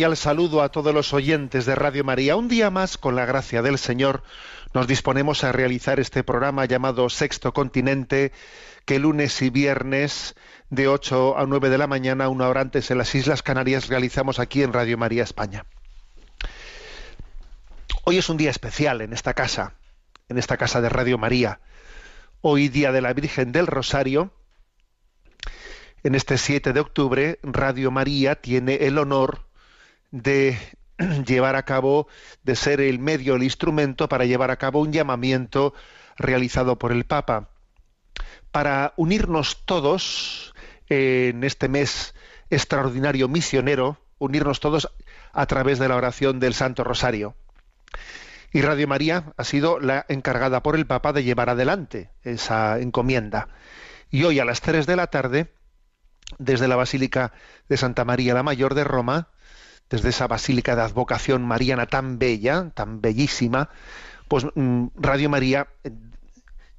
Cordial saludo a todos los oyentes de Radio María. Un día más, con la gracia del Señor, nos disponemos a realizar este programa llamado Sexto Continente, que lunes y viernes de 8 a 9 de la mañana, una hora antes en las Islas Canarias, realizamos aquí en Radio María España. Hoy es un día especial en esta casa, en esta casa de Radio María. Hoy, Día de la Virgen del Rosario, en este 7 de octubre, Radio María tiene el honor de llevar a cabo, de ser el medio, el instrumento para llevar a cabo un llamamiento realizado por el Papa para unirnos todos en este mes extraordinario misionero, unirnos todos a través de la oración del Santo Rosario. Y Radio María ha sido la encargada por el Papa de llevar adelante esa encomienda. Y hoy a las 3 de la tarde, desde la Basílica de Santa María la Mayor de Roma, desde esa Basílica de Advocación Mariana tan bella, tan bellísima, pues mm, Radio María eh,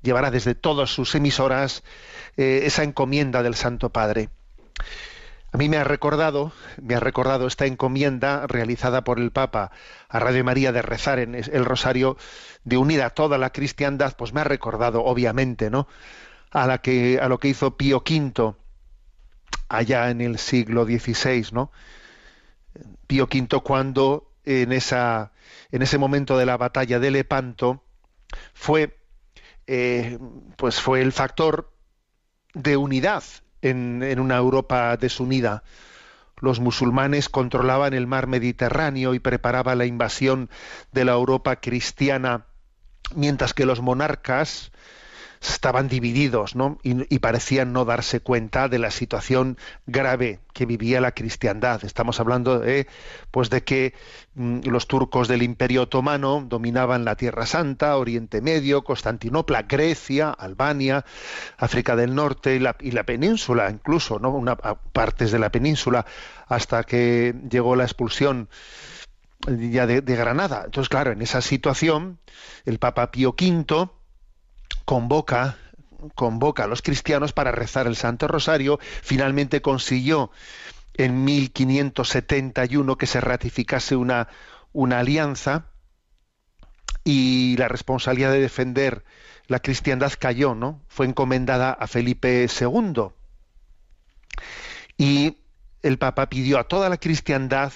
llevará desde todas sus emisoras eh, esa encomienda del Santo Padre. A mí me ha recordado, me ha recordado esta encomienda realizada por el Papa a Radio María de rezar en el rosario, de unir a toda la cristiandad, pues me ha recordado, obviamente, ¿no? A la que, a lo que hizo Pío V allá en el siglo XVI, ¿no? Pío V cuando en esa, en ese momento de la batalla de Lepanto fue, eh, pues fue el factor de unidad en, en una Europa desunida. Los musulmanes controlaban el mar Mediterráneo y preparaban la invasión de la Europa cristiana, mientras que los monarcas estaban divididos ¿no? y, parecían no darse cuenta de la situación grave que vivía la cristiandad. Estamos hablando de, pues de que mm, los turcos del Imperio Otomano dominaban la Tierra Santa, Oriente Medio, Constantinopla, Grecia, Albania, África del Norte y la, península, incluso, ¿no? Una, partes de la península, hasta que llegó la expulsión ya de, de Granada. Entonces, claro, en esa situación, el Papa Pío V convoca convoca a los cristianos para rezar el Santo Rosario, finalmente consiguió en 1571 que se ratificase una, una alianza y la responsabilidad de defender la cristiandad cayó, ¿no? Fue encomendada a Felipe II. Y el Papa pidió a toda la cristiandad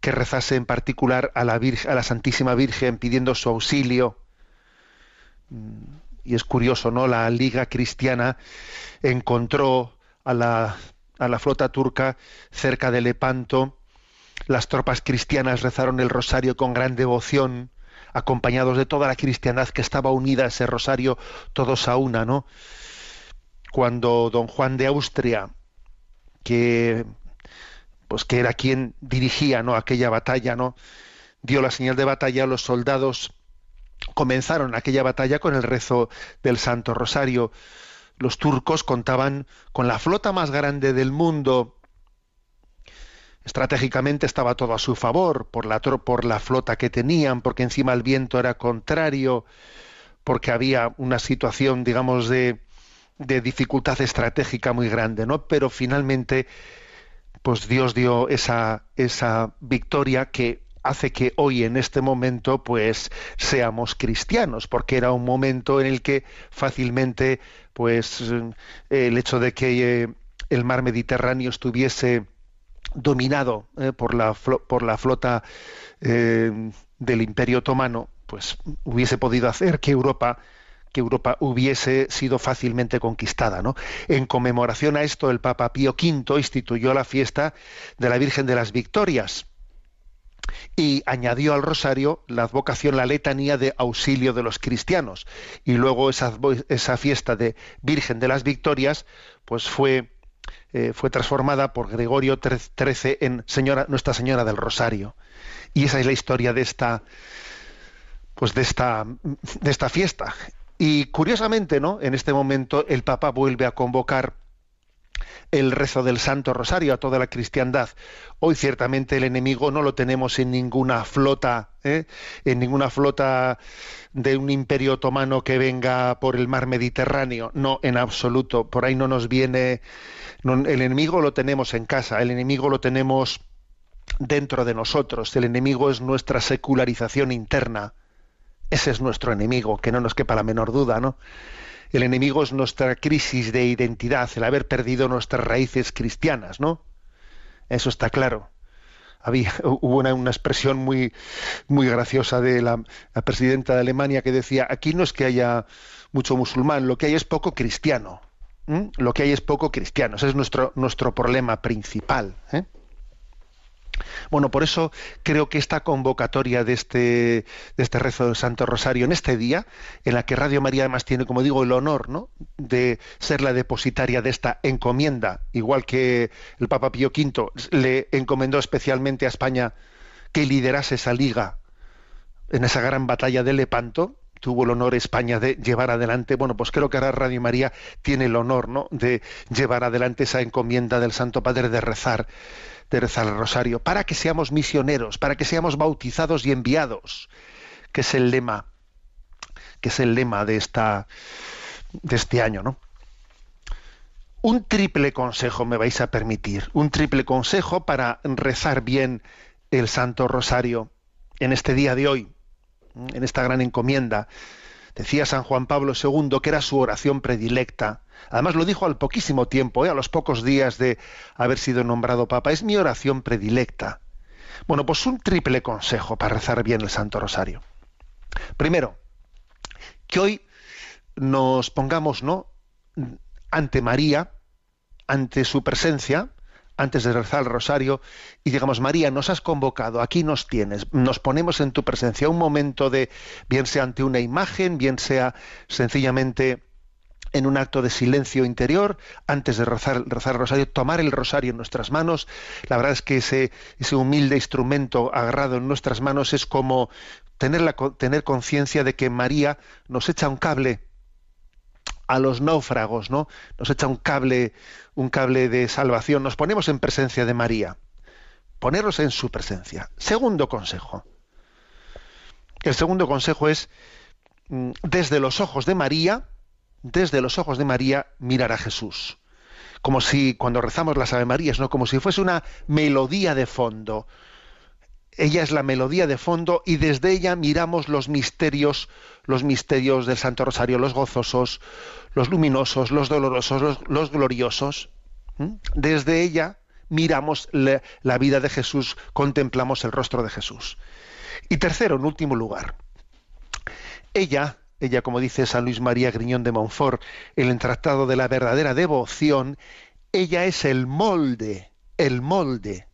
que rezase en particular a la, Virgen, a la Santísima Virgen pidiendo su auxilio. Y es curioso, ¿no? La Liga Cristiana encontró a la, a la flota turca cerca de Lepanto. Las tropas cristianas rezaron el rosario con gran devoción, acompañados de toda la cristiandad que estaba unida a ese rosario, todos a una, ¿no? Cuando don Juan de Austria, que pues que era quien dirigía ¿no? aquella batalla, ¿no? dio la señal de batalla, los soldados comenzaron aquella batalla con el rezo del Santo Rosario. Los turcos contaban con la flota más grande del mundo estratégicamente estaba todo a su favor por la, por la flota que tenían, porque encima el viento era contrario, porque había una situación, digamos, de, de dificultad estratégica muy grande, ¿no? Pero finalmente, pues Dios dio esa, esa victoria que hace que hoy en este momento pues seamos cristianos porque era un momento en el que fácilmente pues el hecho de que eh, el mar Mediterráneo estuviese dominado eh, por, la, por la flota eh, del Imperio Otomano, pues hubiese podido hacer que Europa que Europa hubiese sido fácilmente conquistada. ¿no? En conmemoración a esto, el Papa Pío V instituyó la fiesta de la Virgen de las Victorias y añadió al rosario la advocación, la letanía de auxilio de los cristianos. Y luego esa, esa fiesta de Virgen de las Victorias, pues fue eh, fue transformada por Gregorio XIII en Señora, Nuestra Señora del Rosario. Y esa es la historia de esta, pues de esta, de esta fiesta. Y curiosamente, ¿no? En este momento el Papa vuelve a convocar el rezo del Santo Rosario a toda la cristiandad. Hoy ciertamente el enemigo no lo tenemos en ninguna flota, ¿eh? en ninguna flota de un imperio otomano que venga por el mar Mediterráneo. No, en absoluto. Por ahí no nos viene el enemigo lo tenemos en casa, el enemigo lo tenemos dentro de nosotros, el enemigo es nuestra secularización interna. Ese es nuestro enemigo, que no nos quepa la menor duda, ¿no? El enemigo es nuestra crisis de identidad, el haber perdido nuestras raíces cristianas, ¿no? Eso está claro. Había, hubo una, expresión muy, muy graciosa de la, presidenta de Alemania que decía, aquí no es que haya mucho musulmán, lo que hay es poco cristiano. Lo que hay es poco cristiano. Ese es nuestro, nuestro problema principal. ¿eh? Bueno, por eso creo que esta convocatoria de este, de este rezo del Santo Rosario en este día, en la que Radio María además tiene, como digo, el honor ¿no? de ser la depositaria de esta encomienda, igual que el Papa Pío V le encomendó especialmente a España que liderase esa liga en esa gran batalla de Lepanto, tuvo el honor España de llevar adelante, bueno, pues creo que ahora Radio María tiene el honor, ¿no?, de llevar adelante esa encomienda del Santo Padre de rezar, de rezar el rosario, para que seamos misioneros, para que seamos bautizados y enviados, que es el lema, que es el lema de esta de este año, ¿no? Un triple consejo me vais a permitir, un triple consejo para rezar bien el Santo Rosario en este día de hoy en esta gran encomienda. Decía San Juan Pablo II que era su oración predilecta. Además lo dijo al poquísimo tiempo, ¿eh? a los pocos días de haber sido nombrado Papa. Es mi oración predilecta. Bueno, pues un triple consejo para rezar bien el Santo Rosario. Primero, que hoy nos pongamos ¿no? ante María, ante su presencia, antes de rezar el rosario y digamos, María, nos has convocado, aquí nos tienes, nos ponemos en tu presencia un momento de, bien sea ante una imagen, bien sea sencillamente en un acto de silencio interior, antes de rezar, rezar, el rosario, tomar el rosario en nuestras manos. La verdad es que ese, ese humilde instrumento agarrado en nuestras manos es como tener, la, tener conciencia de que María nos echa un cable a los náufragos, ¿no? Nos echa un cable, un cable de salvación. Nos ponemos en presencia de María. Ponernos en su presencia. Segundo consejo. El segundo consejo es mm, desde los ojos de María, desde los ojos de María, mirar a Jesús. Como si cuando rezamos las Ave Marías, ¿no? Como si fuese una melodía de fondo ella es la melodía de fondo y desde ella miramos los misterios, los misterios del Santo Rosario, los gozosos, los luminosos, los dolorosos, los, gloriosos. Desde ella miramos la vida de Jesús, contemplamos el rostro de Jesús. Y tercero, en último lugar, ella, ella como dice San Luis María Griñón de Montfort, el Tratado de la verdadera devoción, ella es el molde, el molde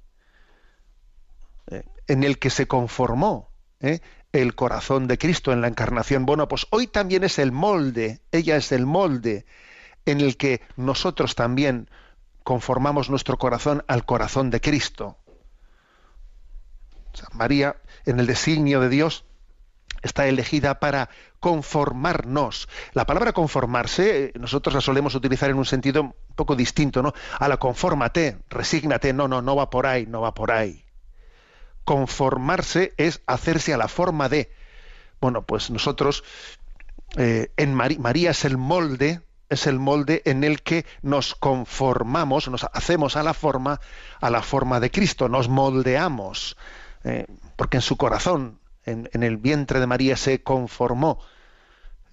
en el que se conformó ¿eh? el corazón de Cristo en la encarnación. Bueno, pues hoy también es el molde, ella es el molde en el que nosotros también conformamos nuestro corazón al corazón de Cristo. María, en el designio de Dios, está elegida para conformarnos. La palabra conformarse, eh, nosotros la solemos utilizar en un sentido un poco distinto, ¿no? A la confórmate, resígnate, no, no, no va por ahí, no va por ahí. Conformarse es hacerse a la forma de. Bueno, pues nosotros, eh, en María es el molde, es el molde en el que nos conformamos, nos hacemos a la forma, a la forma de Cristo, nos moldeamos, eh, porque en su corazón en, el vientre de María se conformó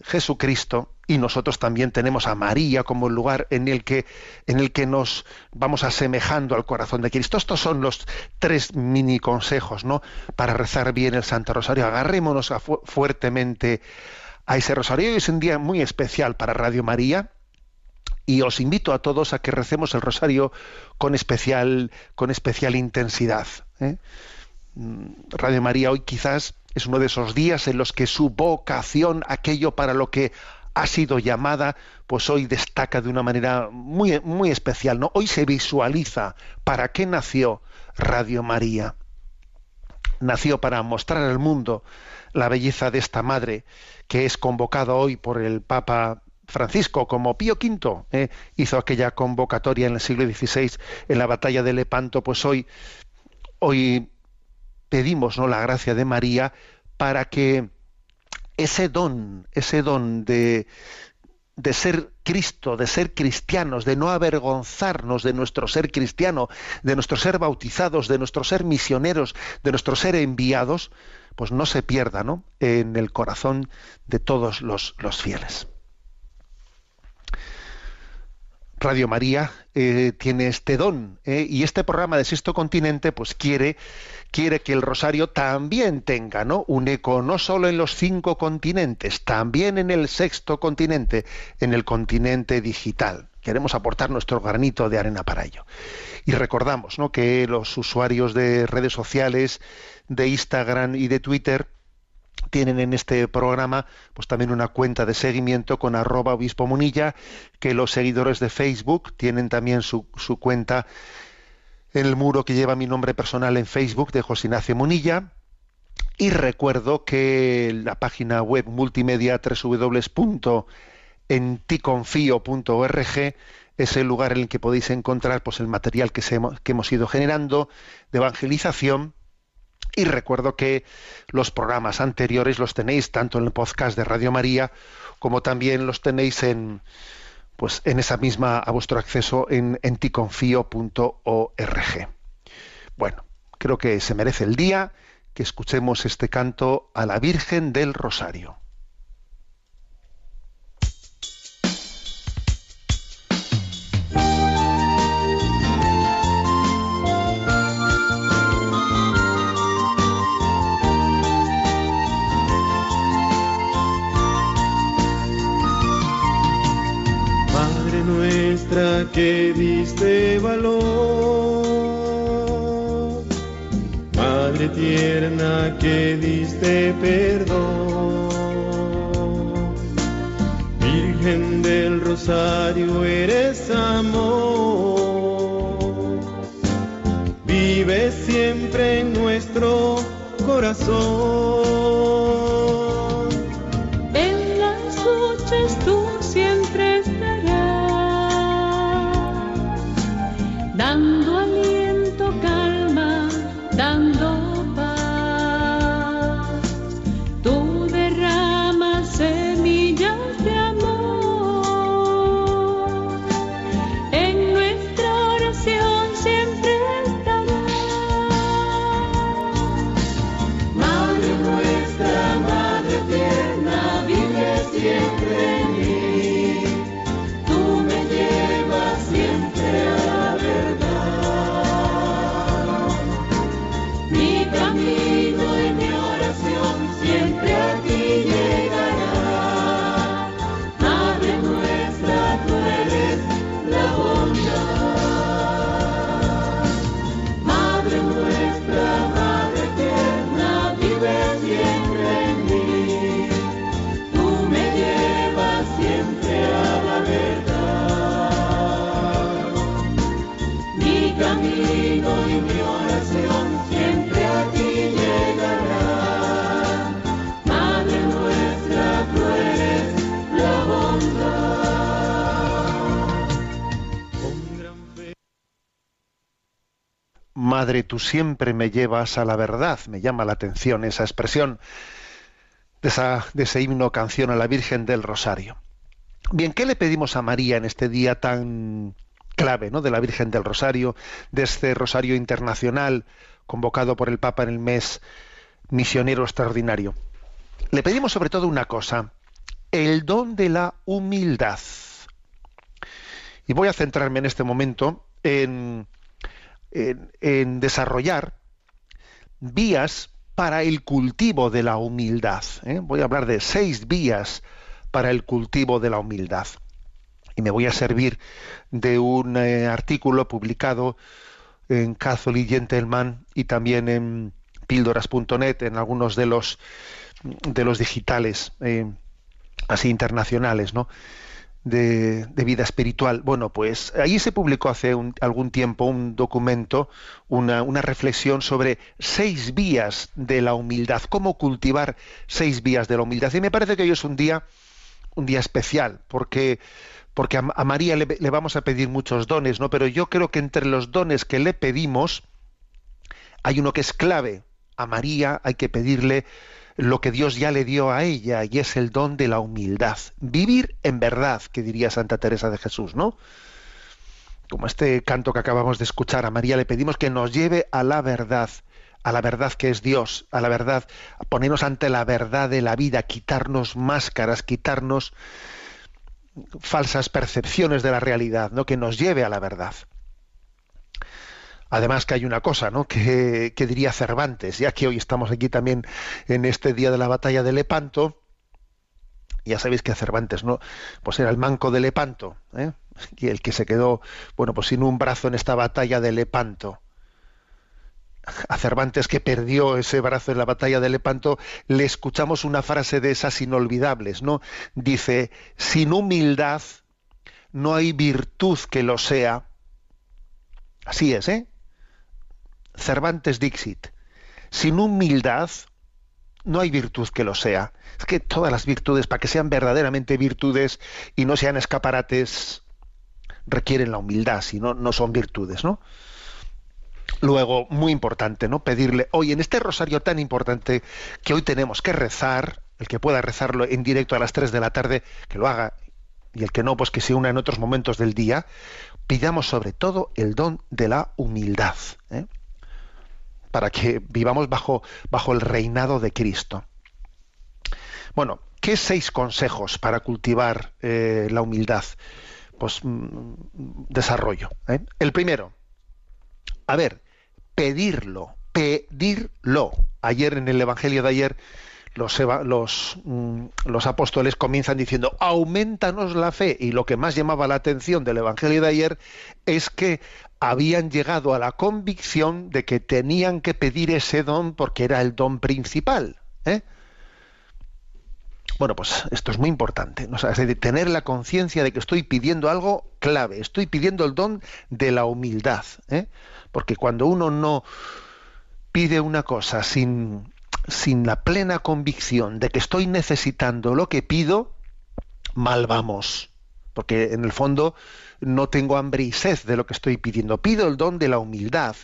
Jesucristo y nosotros también tenemos a María como el lugar en el que en el que nos vamos asemejando al corazón de Cristo. Estos son los tres mini consejos, ¿no? Para rezar bien el Santo Rosario. Agarrémonos fuertemente a ese rosario. Hoy es un día muy especial para Radio María y os invito a todos a que recemos el rosario con especial con especial intensidad. ¿eh? Mm, Radio María hoy quizás es uno de esos días en los que su vocación, aquello para lo que ha sido llamada, pues hoy destaca de una manera muy, muy especial. ¿no? Hoy se visualiza para qué nació Radio María. Nació para mostrar al mundo la belleza de esta madre que es convocada hoy por el Papa Francisco, como Pío V ¿eh? hizo aquella convocatoria en el siglo XVI en la batalla de Lepanto, pues hoy, hoy pedimos ¿no? la gracia de María para que ese don, ese don de, de ser Cristo, de ser cristianos, de no avergonzarnos de nuestro ser cristiano, de nuestro ser bautizados, de nuestro ser misioneros, de nuestro ser enviados, pues no se pierda ¿no? en el corazón de todos los, los fieles. Radio María eh, tiene este don eh, y este programa de Sexto Continente pues quiere quiere que el rosario también tenga ¿no? un eco no solo en los cinco continentes, también en el sexto continente, en el continente digital. Queremos aportar nuestro granito de arena para ello. Y recordamos ¿no? que los usuarios de redes sociales, de Instagram y de Twitter, tienen en este programa pues también una cuenta de seguimiento con arroba obispo munilla, que los seguidores de Facebook tienen también su, cuenta en el muro que lleva mi nombre personal en Facebook de José Ignacio Munilla. Y recuerdo que la página web multimedia www.enticonfio.org es el lugar en el que podéis encontrar pues, el material que hemos ido generando de evangelización. Y recuerdo que los programas anteriores los tenéis tanto en el podcast de Radio María como también los tenéis en, pues en esa misma a vuestro acceso en enticonfio.org. Bueno, creo que se merece el día que escuchemos este canto a la Virgen del Rosario. Que diste valor, Madre tierna que diste perdón, Virgen del Rosario eres amor, vive siempre en nuestro corazón. Madre, tú siempre me llevas a la verdad. Me llama la atención esa expresión de, esa, ese himno canción a la Virgen del Rosario. Bien, ¿qué le pedimos a María en este día tan clave ¿no? de la Virgen del Rosario, de este Rosario Internacional convocado por el Papa en el mes misionero extraordinario? Le pedimos sobre todo una cosa, el don de la humildad. Y voy a centrarme en este momento en, en, desarrollar vías para el cultivo de la humildad. ¿eh? Voy a hablar de seis vías para el cultivo de la humildad. Y me voy a servir de un eh, artículo publicado en Catholic Gentleman y también en píldoras.net, en algunos de los de los digitales eh, así internacionales, ¿no? De, vida espiritual. Bueno, pues ahí se publicó hace algún tiempo un documento, una, reflexión sobre seis vías de la humildad, cómo cultivar seis vías de la humildad. Y me parece que hoy es un día, un día especial, porque, porque a, María le, le, vamos a pedir muchos dones, ¿no? Pero yo creo que entre los dones que le pedimos hay uno que es clave. A María hay que pedirle lo que Dios ya le dio a ella y es el don de la humildad. Vivir en verdad, que diría Santa Teresa de Jesús, ¿no? Como este canto que acabamos de escuchar a María, le pedimos que nos lleve a la verdad, a la verdad que es Dios, a la verdad, ponernos ante la verdad de la vida, quitarnos máscaras, quitarnos falsas percepciones de la realidad, ¿no? Que nos lleve a la verdad. Además que hay una cosa, ¿no? Que, diría Cervantes, ya que hoy estamos aquí también en este día de la batalla de Lepanto, ya sabéis que Cervantes, ¿no? Pues era el manco de Lepanto, ¿eh? y el que se quedó, bueno, pues sin un brazo en esta batalla de Lepanto. A Cervantes que perdió ese brazo en la batalla de Lepanto, le escuchamos una frase de esas inolvidables, ¿no? Dice, sin humildad no hay virtud que lo sea. Así es, ¿eh? Cervantes Dixit, sin humildad no hay virtud que lo sea. Es que todas las virtudes, para que sean verdaderamente virtudes y no sean escaparates, requieren la humildad, si no, no son virtudes, ¿no? Luego, muy importante, ¿no? Pedirle, hoy en este rosario tan importante que hoy tenemos que rezar, el que pueda rezarlo en directo a las 3 de la tarde, que lo haga, y el que no, pues que se una en otros momentos del día, pidamos sobre todo el don de la humildad. ¿eh? Para que vivamos bajo, bajo el reinado de Cristo. Bueno, ¿qué seis consejos para cultivar eh, la humildad? Pues mm, desarrollo. ¿eh? El primero, a ver, pedirlo, pedirlo. Ayer en el Evangelio de ayer los, mm, los, apóstoles comienzan diciendo, aumentanos la fe. Y lo que más llamaba la atención del Evangelio de ayer es que habían llegado a la convicción de que tenían que pedir ese don porque era el don principal. ¿eh? Bueno, pues esto es muy importante, tener la conciencia de que estoy pidiendo algo clave, estoy pidiendo el don de la humildad, ¿eh? porque cuando uno no pide una cosa sin, sin la plena convicción de que estoy necesitando lo que pido, mal vamos, porque en el fondo no tengo hambre y sed de lo que estoy pidiendo. Pido el don de la humildad,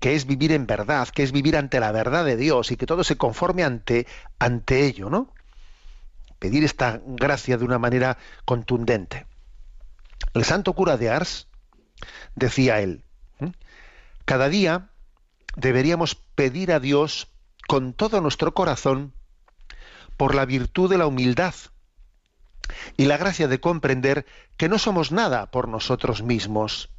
que es vivir en verdad, que es vivir ante la verdad de Dios y que todo se conforme ante, ante ello, ¿no? Pedir esta gracia de una manera contundente. El santo cura de Ars decía él, cada día deberíamos pedir a Dios con todo nuestro corazón por la virtud de la humildad y la gracia de comprender que no somos nada por nosotros mismos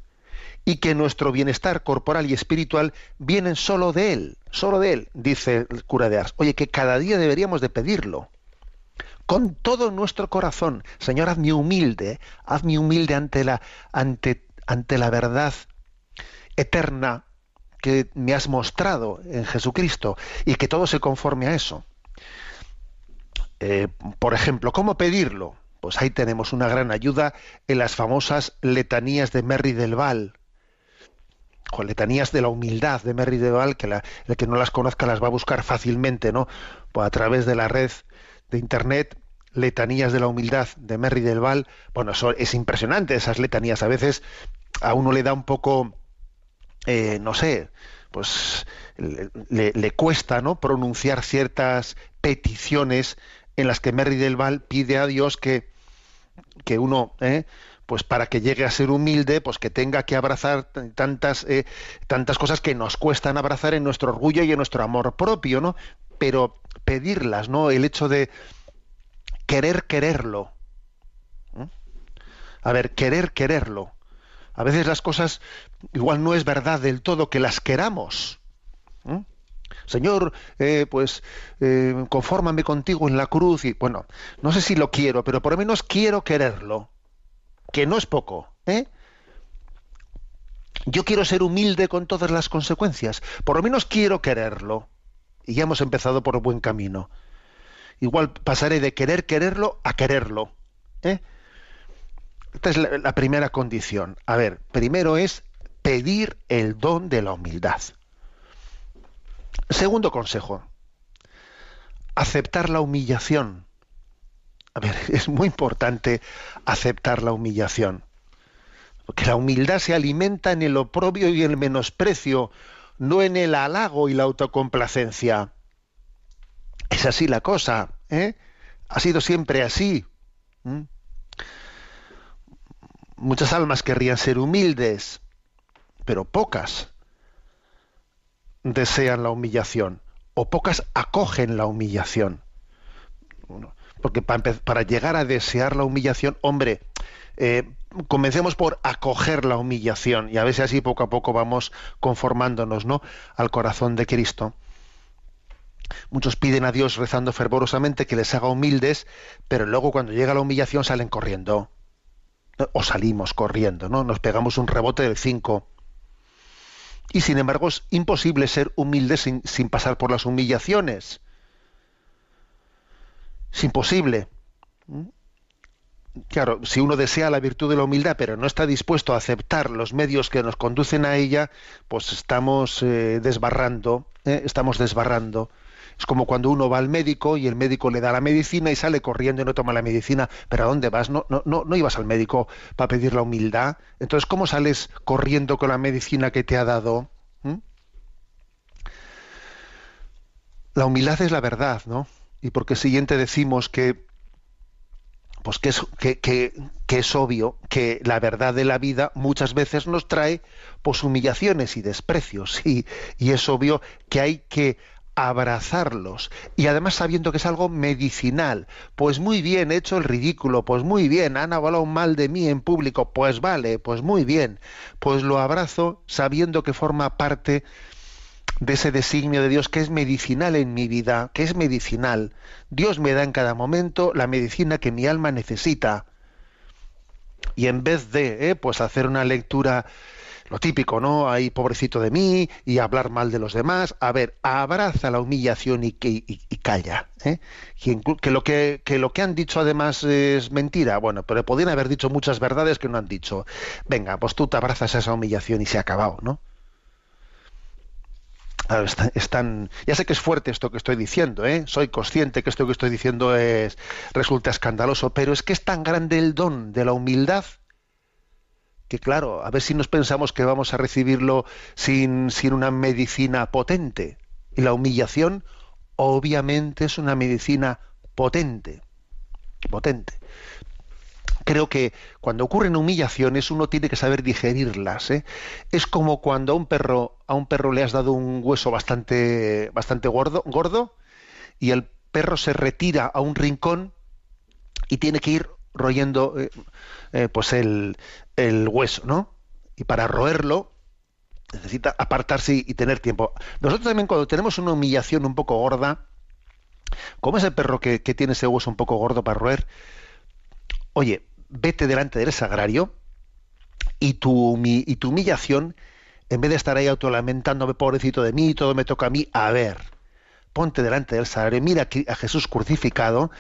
y que nuestro bienestar corporal y espiritual vienen solo de Él, solo de Él, dice el cura de Ars. Oye, que cada día deberíamos de pedirlo. Con todo nuestro corazón, Señor, hazme humilde, hazme humilde ante la, ante, ante la verdad eterna que me has mostrado en Jesucristo y que todo se conforme a eso. Eh, por ejemplo, ¿cómo pedirlo? Pues ahí tenemos una gran ayuda en las famosas letanías de Merry del Val. O letanías de la humildad de Merry del Val, que el que no las conozca las va a buscar fácilmente, ¿no? Pues a través de la red de internet, letanías de la humildad de Merry del Val. Bueno, eso es impresionante, esas letanías. A veces a uno le da un poco eh, no sé, pues le, le, cuesta ¿no? pronunciar ciertas peticiones en las que Merry del Val pide a Dios que, que uno, ¿eh? pues para que llegue a ser humilde, pues que tenga que abrazar tantas, eh, tantas cosas que nos cuestan abrazar en nuestro orgullo y en nuestro amor propio, ¿no? Pero pedirlas, ¿no? El hecho de querer quererlo. A ver, querer quererlo. A veces las cosas igual no es verdad del todo que las queramos. Señor, eh, pues eh, confórmame contigo en la cruz y bueno, no sé si lo quiero, pero por lo menos quiero quererlo, que no es poco, ¿eh? Yo quiero ser humilde con todas las consecuencias, por lo menos quiero quererlo. Y ya hemos empezado por buen camino. Igual pasaré de querer quererlo a quererlo. ¿eh? Esta es la primera condición. A ver, primero es pedir el don de la humildad. Segundo consejo, aceptar la humillación. A ver, es muy importante aceptar la humillación. Porque la humildad se alimenta en el oprobio y el menosprecio, no en el halago y la autocomplacencia. Es así la cosa, ¿eh? Ha sido siempre así. Muchas almas querrían ser humildes, pero pocas desean la humillación o pocas acogen la humillación. Porque para, llegar a desear la humillación, hombre, eh, comencemos por acoger la humillación y a veces así poco a poco vamos conformándonos ¿no? al corazón de Cristo. Muchos piden a Dios rezando fervorosamente que les haga humildes, pero luego cuando llega la humillación salen corriendo. O salimos corriendo, ¿no? Nos pegamos un rebote del 5 y sin embargo es imposible ser humilde sin, pasar por las humillaciones. Es imposible. ¿Mm? Claro, si uno desea la virtud de la humildad, pero no está dispuesto a aceptar los medios que nos conducen a ella, pues estamos eh, desbarrando, ¿eh? estamos desbarrando. Es como cuando uno va al médico y el médico le da la medicina y sale corriendo y no toma la medicina. Pero ¿a dónde vas? No, no, no, no ibas al médico para pedir la humildad. Entonces, ¿cómo sales corriendo con la medicina que te ha dado? ¿Mm? La humildad es la verdad, ¿no? Y porque siguiente decimos que pues que es, que, que, es obvio que la verdad de la vida muchas veces nos trae pues humillaciones y desprecios y, y es obvio que hay que abrazarlos y además sabiendo que es algo medicinal. Pues muy bien, he hecho el ridículo, pues muy bien, han hablado mal de mí en público, pues vale, pues muy bien, pues lo abrazo sabiendo que forma parte de ese designio de Dios que es medicinal en mi vida, que es medicinal. Dios me da en cada momento la medicina que mi alma necesita. Y en vez de eh, pues hacer una lectura lo típico, ¿no? Ahí pobrecito de mí y hablar mal de los demás. A ver, abraza la humillación y, que, calla. ¿eh? Que, lo que, lo que han dicho además es mentira. Bueno, pero podrían haber dicho muchas verdades que no han dicho. Venga, pues tú te abrazas a esa humillación y se ha acabado, ¿no? Están, ya sé que es fuerte esto que estoy diciendo, ¿eh? soy consciente que esto que estoy diciendo es resulta escandaloso, pero es que es tan grande el don de la humildad que claro, a ver si nos pensamos que vamos a recibirlo sin, sin una medicina potente. Y la humillación obviamente es una medicina potente, potente. Creo que cuando ocurren humillaciones uno tiene que saber digerirlas. ¿eh? Es como cuando a un perro a un perro le has dado un hueso bastante bastante gordo, gordo y el perro se retira a un rincón y tiene que ir royendo eh, eh, pues el, el, hueso, ¿no? Y para roerlo necesita apartarse y, tener tiempo. Nosotros también cuando tenemos una humillación un poco gorda, como ese perro que, que tiene ese hueso un poco gordo para roer, oye, vete delante del sagrario y tu, y tu humillación, en vez de estar ahí autolamentándome, pobrecito de mí, todo me toca a mí, a ver, ponte delante del sagrario, mira a Jesús crucificado,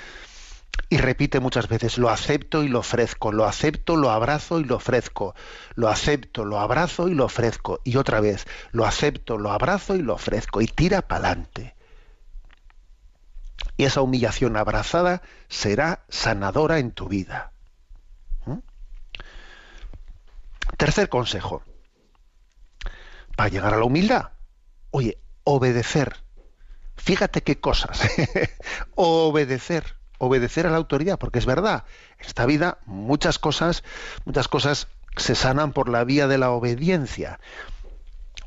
y repite muchas veces, lo acepto y lo ofrezco, lo acepto, lo abrazo y lo ofrezco, lo acepto, lo abrazo y lo ofrezco, y otra vez, lo acepto, lo abrazo y lo ofrezco, y tira para adelante. Y esa humillación abrazada será sanadora en tu vida. ¿Mm? Tercer consejo. para llegar a la humildad. Oye, obedecer. Fíjate qué cosas. obedecer, obedecer a la autoridad, porque es verdad, en esta vida muchas cosas, muchas cosas se sanan por la vía de la obediencia.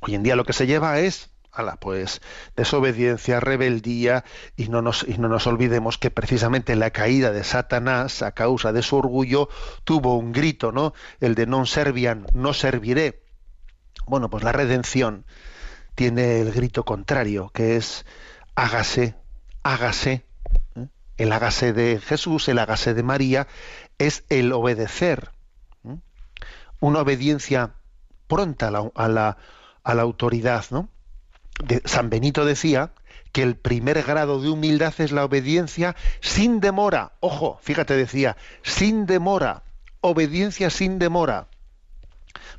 Hoy en día lo que se lleva es ala, pues desobediencia, rebeldía, y no, nos, y no nos olvidemos que precisamente la caída de Satanás, a causa de su orgullo, tuvo un grito, ¿no? El de non servian, no serviré. Bueno, pues la redención tiene el grito contrario, que es hágase, hágase. El hágase de Jesús, el hágase de María, es el obedecer. Una obediencia pronta a la autoridad, ¿no? San Benito decía que el primer grado de humildad es la obediencia sin demora. Ojo, fíjate, decía, sin demora, obediencia sin demora.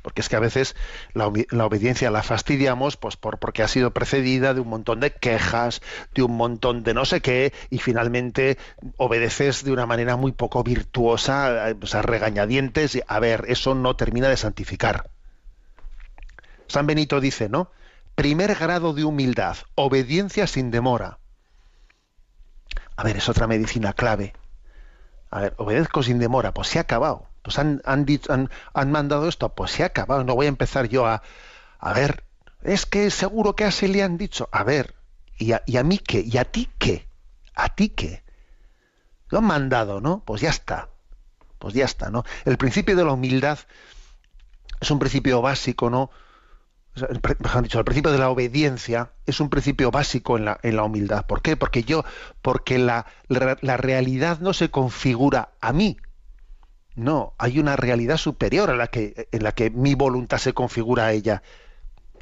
Porque es que a veces la, obediencia la fastidiamos pues por, porque ha sido precedida de un montón de quejas, de un montón de no sé qué, y finalmente obedeces de una manera muy poco virtuosa, eh, a regañadientes. A ver, eso no termina de santificar. San Benito dice, ¿no? Primer grado de humildad, obediencia sin demora. A ver, es otra medicina clave. A ver, obedezco sin demora, pues se ha acabado. Pues han, han, han, mandado esto, pues se ha acabado. No voy a empezar yo a, a ver, es que seguro que así le han dicho. A ver, ¿y a, ¿y a mí qué? ¿Y a ti qué? ¿A ti qué? Lo han mandado, ¿no? Pues ya está. Pues ya está, ¿no? El principio de la humildad es un principio básico, ¿no? mejor dicho, el principio de la obediencia es un principio básico en la, en la humildad. ¿Por qué? Porque yo, porque la, la, realidad no se configura a mí. No, hay una realidad superior a la que, en la que mi voluntad se configura a ella.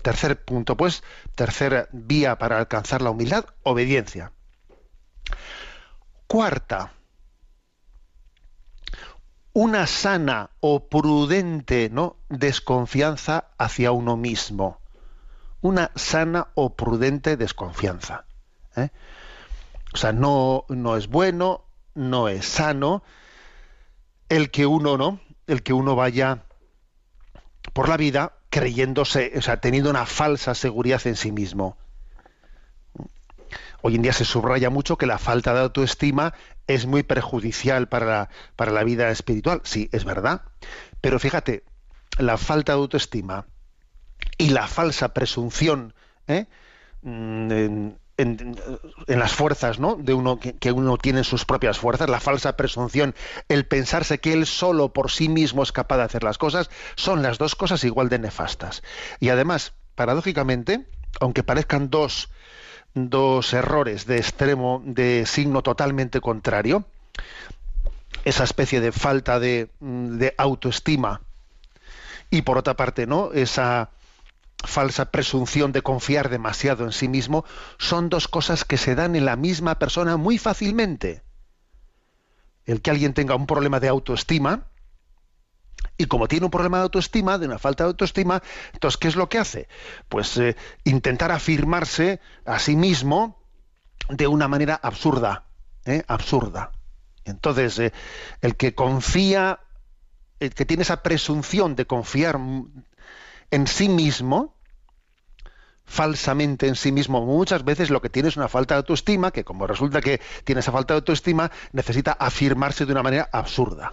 Tercer punto, pues, tercera vía para alcanzar la humildad, obediencia. Cuarta, una sana o prudente desconfianza hacia uno mismo. Una sana o prudente desconfianza. ¿eh? O sea, no, no es bueno, no es sano el que uno, ¿no? El que uno vaya por la vida creyéndose, o sea, teniendo una falsa seguridad en sí mismo. Hoy en día se subraya mucho que la falta de autoestima es muy perjudicial para la, para la vida espiritual. Sí, es verdad. Pero fíjate, la falta de autoestima y la falsa presunción ¿eh? En, las fuerzas ¿no? de uno que, uno tiene sus propias fuerzas, la falsa presunción, el pensarse que él solo por sí mismo es capaz de hacer las cosas, son las dos cosas igual de nefastas. Y además, paradójicamente, aunque parezcan dos dos errores de extremo, de signo totalmente contrario, esa especie de falta de, de autoestima y por otra parte, ¿no? Esa falsa presunción de confiar demasiado en sí mismo, son dos cosas que se dan en la misma persona muy fácilmente. El que alguien tenga un problema de autoestima, y como tiene un problema de autoestima, de una falta de autoestima, entonces, ¿qué es lo que hace? Pues eh, intentar afirmarse a sí mismo de una manera absurda, ¿eh? absurda. Entonces, eh, el que confía, el que tiene esa presunción de confiar en sí mismo, falsamente en sí mismo, muchas veces lo que tiene es una falta de autoestima, que como resulta que tiene esa falta de autoestima, necesita afirmarse de una manera absurda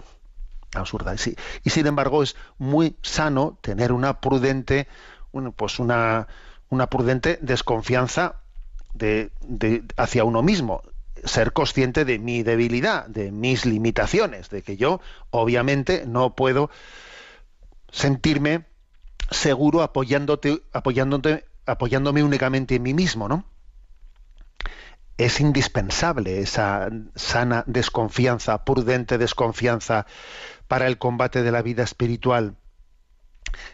absurda. Y, y sin embargo es muy sano tener una prudente, pues una, una prudente desconfianza de, hacia uno mismo, ser consciente de mi debilidad, de mis limitaciones, de que yo obviamente no puedo sentirme seguro apoyándote, apoyándote, apoyándome únicamente en mí mismo, ¿no? Es indispensable esa sana desconfianza, prudente desconfianza para el combate de la vida espiritual.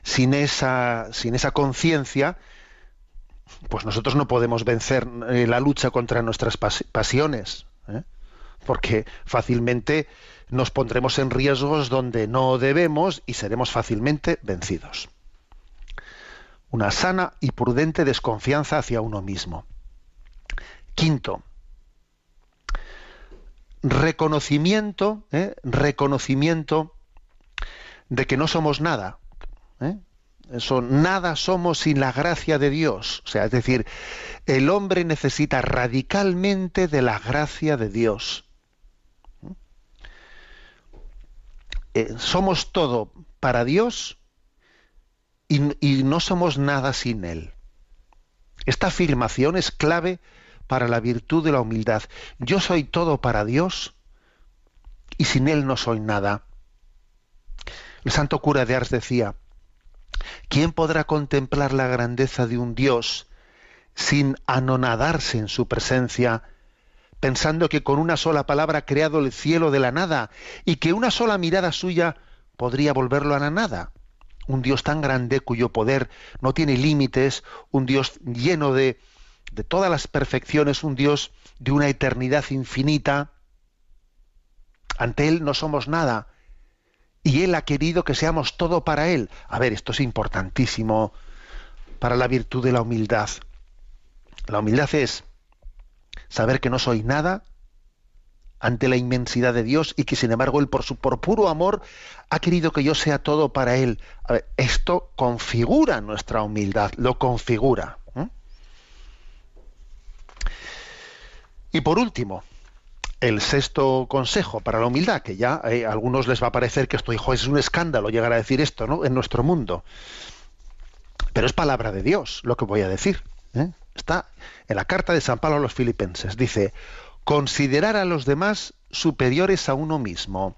Sin esa, sin esa conciencia, pues nosotros no podemos vencer eh, la lucha contra nuestras pasiones, ¿eh? porque fácilmente nos pondremos en riesgos donde no debemos y seremos fácilmente vencidos. Una sana y prudente desconfianza hacia uno mismo. Quinto, reconocimiento, ¿eh? reconocimiento de que no somos nada, ¿eh? Eso, nada somos sin la gracia de Dios. O sea, es decir, el hombre necesita radicalmente de la gracia de Dios. Eh, somos todo para Dios y, no somos nada sin Él. Esta afirmación es clave para la virtud de la humildad. Yo soy todo para Dios y sin Él no soy nada. El santo cura de Ars decía, ¿quién podrá contemplar la grandeza de un Dios sin anonadarse en su presencia, pensando que con una sola palabra ha creado el cielo de la nada y que una sola mirada suya podría volverlo a la nada? Un Dios tan grande cuyo poder no tiene límites, un Dios lleno de, de todas las perfecciones, un Dios de una eternidad infinita. Ante Él no somos nada, y Él ha querido que seamos todo para Él. A ver, esto es importantísimo para la virtud de la humildad. La humildad es saber que no soy nada ante la inmensidad de Dios y que sin embargo Él por su por puro amor ha querido que yo sea todo para Él. Esto configura nuestra humildad, lo configura. Y por último, el sexto consejo para la humildad, que ya eh, a algunos les va a parecer que esto hijo, es un escándalo llegar a decir esto ¿no? en nuestro mundo. Pero es palabra de Dios lo que voy a decir. ¿eh? Está en la carta de San Pablo a los filipenses. Dice, considerar a los demás superiores a uno mismo.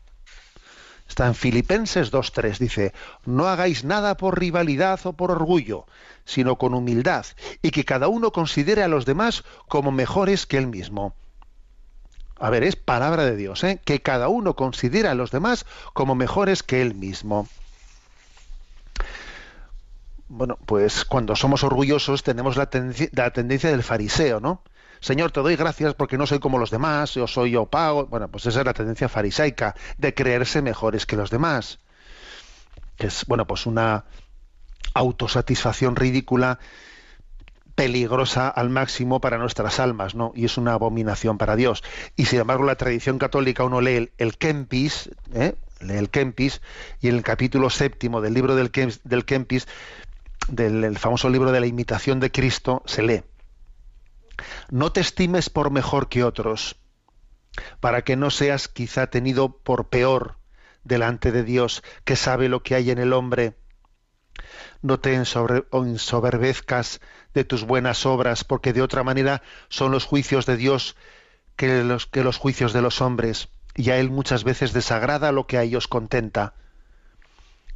Está en Filipenses 2.3. Dice, no hagáis nada por rivalidad o por orgullo, sino con humildad, y que cada uno considere a los demás como mejores que él mismo a ver, es palabra de Dios, ¿eh? que cada uno considera a los demás como mejores que él mismo. Bueno, pues cuando somos orgullosos tenemos la, tendencia, del fariseo, ¿no? Señor, te doy gracias porque no soy como los demás, yo soy yo pago. Bueno, pues esa es la tendencia farisaica, de creerse mejores que los demás. Es, bueno, pues una autosatisfacción ridícula peligrosa al máximo para nuestras almas, ¿no? Y es una abominación para Dios. Y sin embargo, la tradición católica uno lee el, Kempis, ¿eh? lee el Kempis, y en el capítulo séptimo del libro del, Kempis, del famoso libro de la imitación de Cristo, se lee. No te estimes por mejor que otros, para que no seas quizá tenido por peor delante de Dios, que sabe lo que hay en el hombre. No te ensoberbezcas de tus buenas obras, porque de otra manera son los juicios de Dios que los, que los juicios de los hombres, y a Él muchas veces desagrada lo que a ellos contenta.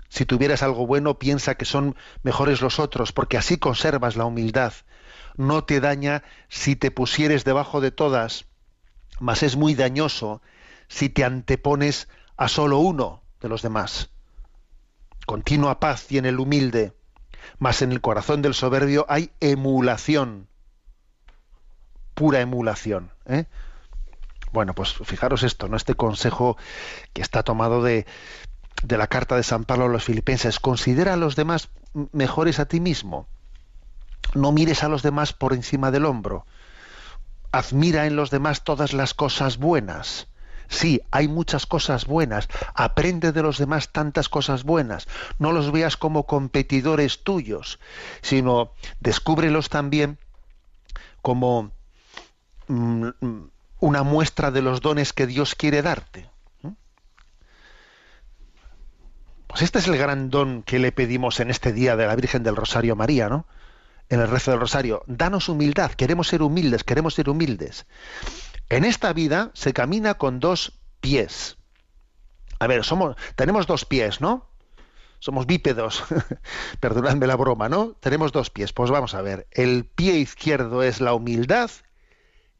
Si tuvieras algo bueno, piensa que son mejores los otros, porque así conservas la humildad. No te daña si te pusieres debajo de todas, mas es muy dañoso si te antepones a solo uno de los demás. Continua paz tiene el humilde, mas en el corazón del soberbio hay emulación, pura emulación. ¿eh? Bueno, pues fijaros esto, ¿no? Este consejo que está tomado de, de la carta de San Pablo a los filipenses. Considera a los demás mejores a ti mismo. No mires a los demás por encima del hombro. Admira en los demás todas las cosas buenas. Sí, hay muchas cosas buenas. Aprende de los demás tantas cosas buenas. No los veas como competidores tuyos, sino descúbrelos también como mm, una muestra de los dones que Dios quiere darte. Pues este es el gran don que le pedimos en este día de la Virgen del Rosario María, ¿no? En el rezo del Rosario. Danos humildad, queremos ser humildes, queremos ser humildes. En esta vida se camina con dos pies. A ver, somos, tenemos dos pies, ¿no? Somos bípedos. Perdonadme la broma, ¿no? Tenemos dos pies. Pues vamos a ver. El pie izquierdo es la humildad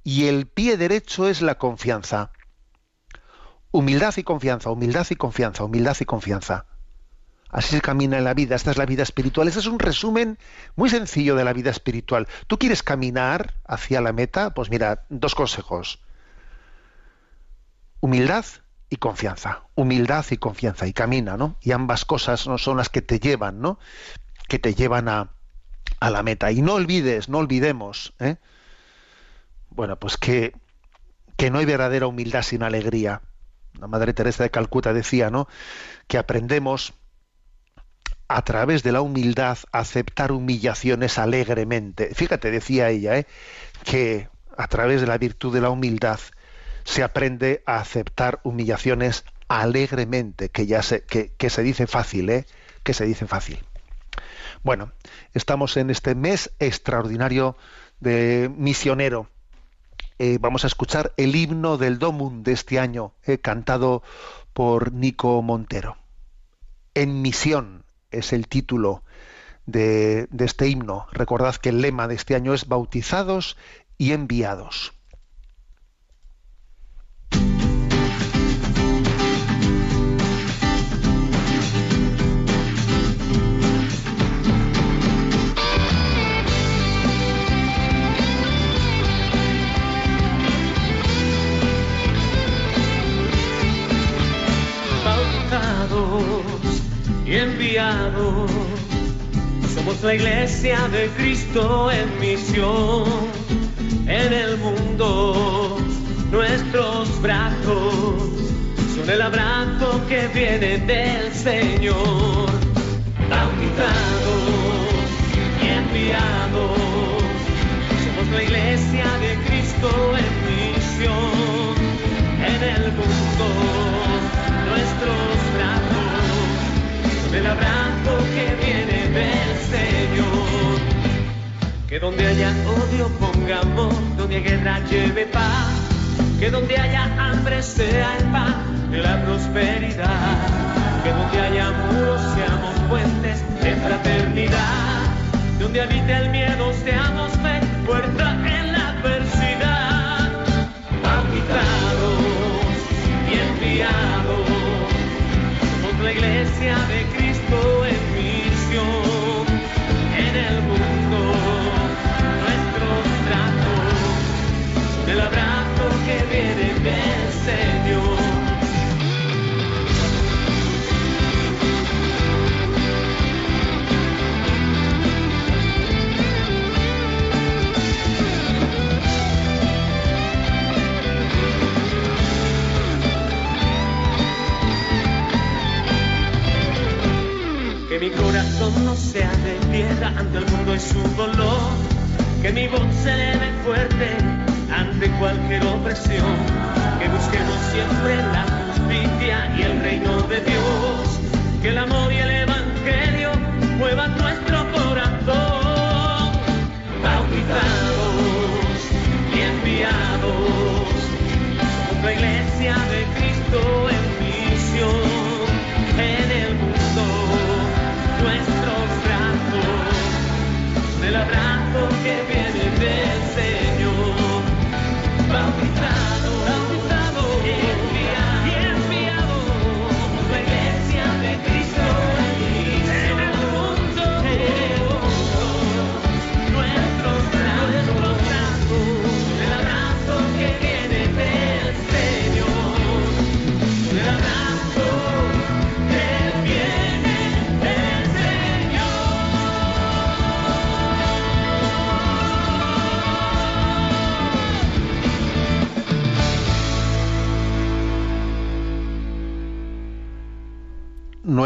y el pie derecho es la confianza. Humildad y confianza, humildad y confianza, humildad y confianza. Así se camina en la vida. Esta es la vida espiritual. Este es un resumen muy sencillo de la vida espiritual. ¿Tú quieres caminar hacia la meta? Pues mira, dos consejos. Humildad y confianza. Humildad y confianza. Y camina, ¿no? Y ambas cosas ¿no? son las que te llevan, ¿no? Que te llevan a, a la meta. Y no olvides, no olvidemos, ¿eh? Bueno, pues que, que no hay verdadera humildad sin alegría. La Madre Teresa de Calcuta decía, ¿no? Que aprendemos a través de la humildad, aceptar humillaciones alegremente. Fíjate, decía ella, ¿eh? que a través de la virtud de la humildad se aprende a aceptar humillaciones alegremente, que ya se, que, que se dice fácil, ¿eh? que se dice fácil. Bueno, estamos en este mes extraordinario de misionero. Eh, vamos a escuchar el himno del Domum de este año, eh, cantado por Nico Montero. En misión es el título de, este himno. Recordad que el lema de este año es bautizados y enviados. Y enviados. Somos la iglesia de Cristo en misión en el mundo. Nuestros brazos son el abrazo que viene del Señor. Bautizados y enviados. Somos la iglesia de Cristo en misión en el mundo nuestros el abrazo que viene del Señor. Que donde haya odio ponga amor, donde haya guerra lleve paz, que donde haya hambre sea el pan de la prosperidad, que donde haya muros seamos puentes de fraternidad, donde habite el miedo seamos fe, fuerza en la adversidad, bautizados y enviados. Somos la iglesia de Cristo mi corazón no sea de piedra ante el mundo y su dolor. Que mi voz se eleve fuerte ante cualquier opresión.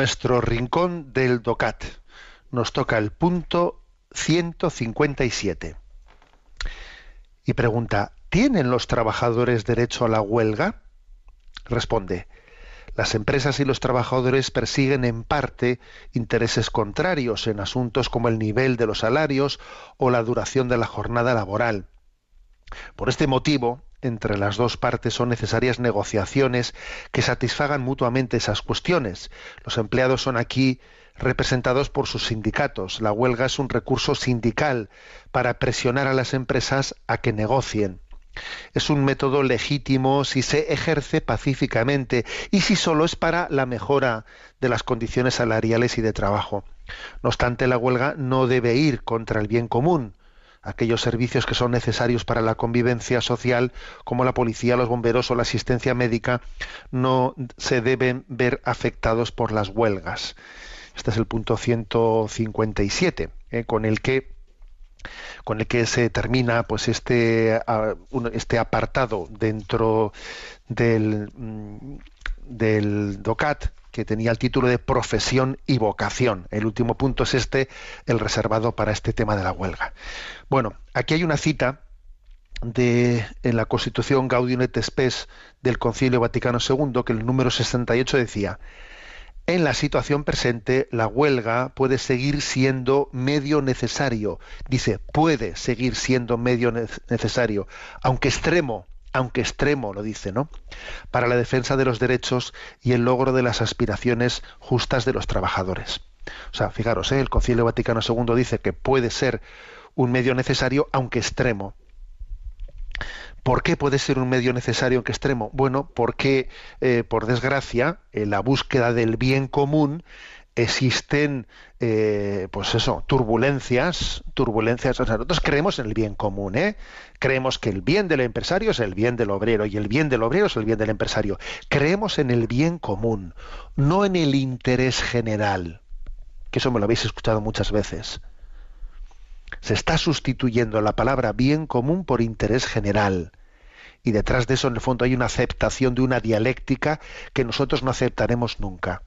Nuestro rincón del DOCAT. Nos toca el punto 157. Y pregunta, ¿tienen los trabajadores derecho a la huelga? Responde, las empresas y los trabajadores persiguen en parte intereses contrarios en asuntos como el nivel de los salarios o la duración de la jornada laboral. Por este motivo, entre las dos partes son necesarias negociaciones que satisfagan mutuamente esas cuestiones. Los empleados son aquí representados por sus sindicatos. La huelga es un recurso sindical para presionar a las empresas a que negocien. Es un método legítimo si se ejerce pacíficamente y si solo es para la mejora de las condiciones salariales y de trabajo. No obstante, la huelga no debe ir contra el bien común. Aquellos servicios que son necesarios para la convivencia social, como la policía, los bomberos o la asistencia médica, no se deben ver afectados por las huelgas. Este es el punto 157, eh, con el que con el que se termina pues este, este apartado dentro del, mm, del DOCAT que tenía el título de profesión y vocación. El último punto es este, el reservado para este tema de la huelga. Bueno, aquí hay una cita de en la Constitución Gaudium et Spes del Concilio Vaticano II, que el número 68 decía, en la situación presente, la huelga puede seguir siendo medio necesario. Dice, puede seguir siendo medio necesario, aunque extremo, aunque extremo lo dice, ¿no? Para la defensa de los derechos y el logro de las aspiraciones justas de los trabajadores. O sea, fijaros, ¿eh? el Concilio Vaticano II dice que puede ser un medio necesario, aunque extremo. ¿Por qué puede ser un medio necesario aunque extremo? Bueno, porque, eh, por desgracia, la búsqueda del bien común existen, eh, pues eso, turbulencias, turbulencias. nosotros creemos en el bien común, ¿eh? Creemos que el bien del empresario es el bien del obrero y el bien del obrero es el bien del empresario. Creemos en el bien común, no en el interés general. Que eso me lo habéis escuchado muchas veces. Se está sustituyendo la palabra bien común por interés general. Y detrás de eso, en el fondo, hay una aceptación de una dialéctica que nosotros no aceptaremos nunca.